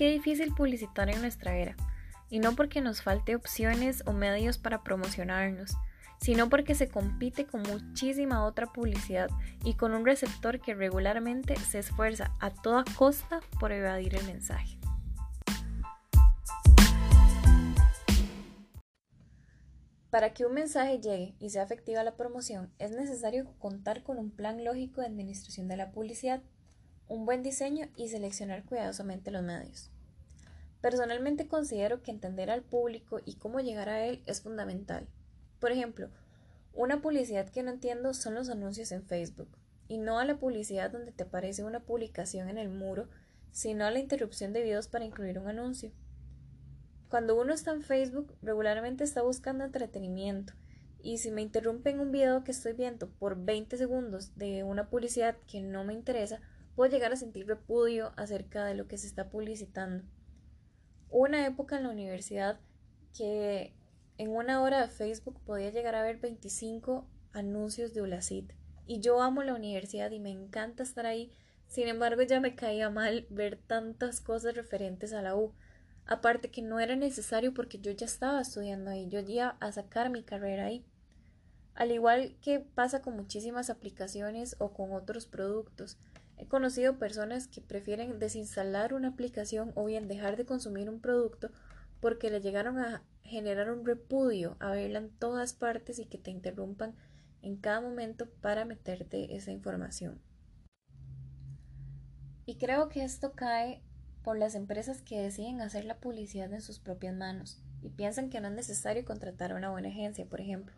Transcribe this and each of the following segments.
qué difícil publicitar en nuestra era, y no porque nos falte opciones o medios para promocionarnos, sino porque se compite con muchísima otra publicidad y con un receptor que regularmente se esfuerza a toda costa por evadir el mensaje. Para que un mensaje llegue y sea efectiva la promoción, es necesario contar con un plan lógico de administración de la publicidad, un buen diseño y seleccionar cuidadosamente los medios. Personalmente considero que entender al público y cómo llegar a él es fundamental. Por ejemplo, una publicidad que no entiendo son los anuncios en Facebook, y no a la publicidad donde te aparece una publicación en el muro, sino a la interrupción de videos para incluir un anuncio. Cuando uno está en Facebook, regularmente está buscando entretenimiento, y si me interrumpen un video que estoy viendo por 20 segundos de una publicidad que no me interesa, puedo llegar a sentir repudio acerca de lo que se está publicitando. Hubo una época en la universidad que en una hora de Facebook podía llegar a ver 25 anuncios de Ulacid. Y yo amo la universidad y me encanta estar ahí. Sin embargo, ya me caía mal ver tantas cosas referentes a la U. Aparte que no era necesario porque yo ya estaba estudiando ahí, yo iba a sacar mi carrera ahí. Al igual que pasa con muchísimas aplicaciones o con otros productos, he conocido personas que prefieren desinstalar una aplicación o bien dejar de consumir un producto porque le llegaron a generar un repudio a verla en todas partes y que te interrumpan en cada momento para meterte esa información. Y creo que esto cae por las empresas que deciden hacer la publicidad en sus propias manos y piensan que no es necesario contratar a una buena agencia, por ejemplo.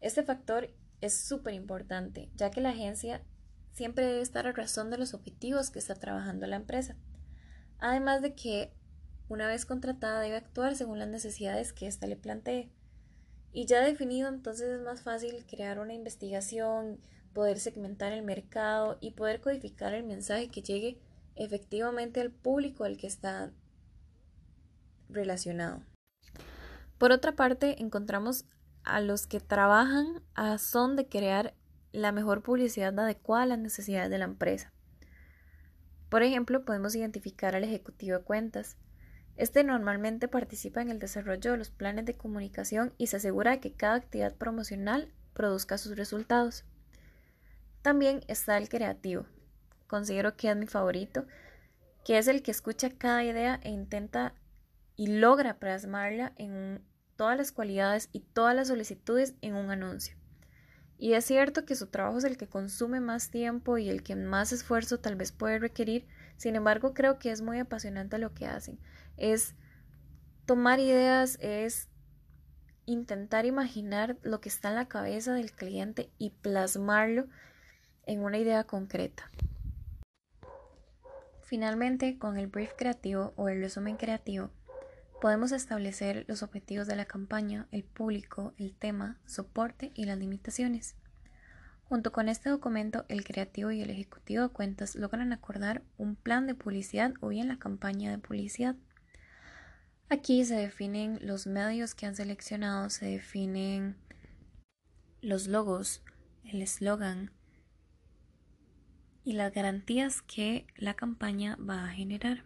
Este factor es súper importante, ya que la agencia siempre debe estar a razón de los objetivos que está trabajando la empresa. Además de que una vez contratada debe actuar según las necesidades que ésta le plantee. Y ya definido, entonces es más fácil crear una investigación, poder segmentar el mercado y poder codificar el mensaje que llegue efectivamente al público al que está relacionado. Por otra parte, encontramos a los que trabajan a son de crear la mejor publicidad adecuada a las necesidades de la empresa. Por ejemplo, podemos identificar al ejecutivo de cuentas, este normalmente participa en el desarrollo de los planes de comunicación y se asegura de que cada actividad promocional produzca sus resultados. También está el creativo. Considero que es mi favorito, que es el que escucha cada idea e intenta y logra plasmarla en todas las cualidades y todas las solicitudes en un anuncio. Y es cierto que su trabajo es el que consume más tiempo y el que más esfuerzo tal vez puede requerir, sin embargo creo que es muy apasionante lo que hacen. Es tomar ideas, es intentar imaginar lo que está en la cabeza del cliente y plasmarlo en una idea concreta. Finalmente, con el brief creativo o el resumen creativo, podemos establecer los objetivos de la campaña, el público, el tema, soporte y las limitaciones. Junto con este documento, el creativo y el ejecutivo de cuentas logran acordar un plan de publicidad o bien la campaña de publicidad. Aquí se definen los medios que han seleccionado, se definen los logos, el eslogan y las garantías que la campaña va a generar.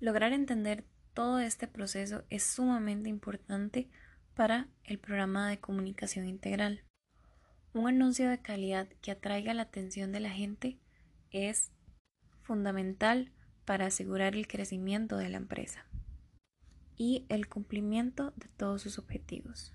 Lograr entender todo este proceso es sumamente importante para el programa de comunicación integral. Un anuncio de calidad que atraiga la atención de la gente es fundamental para asegurar el crecimiento de la empresa y el cumplimiento de todos sus objetivos.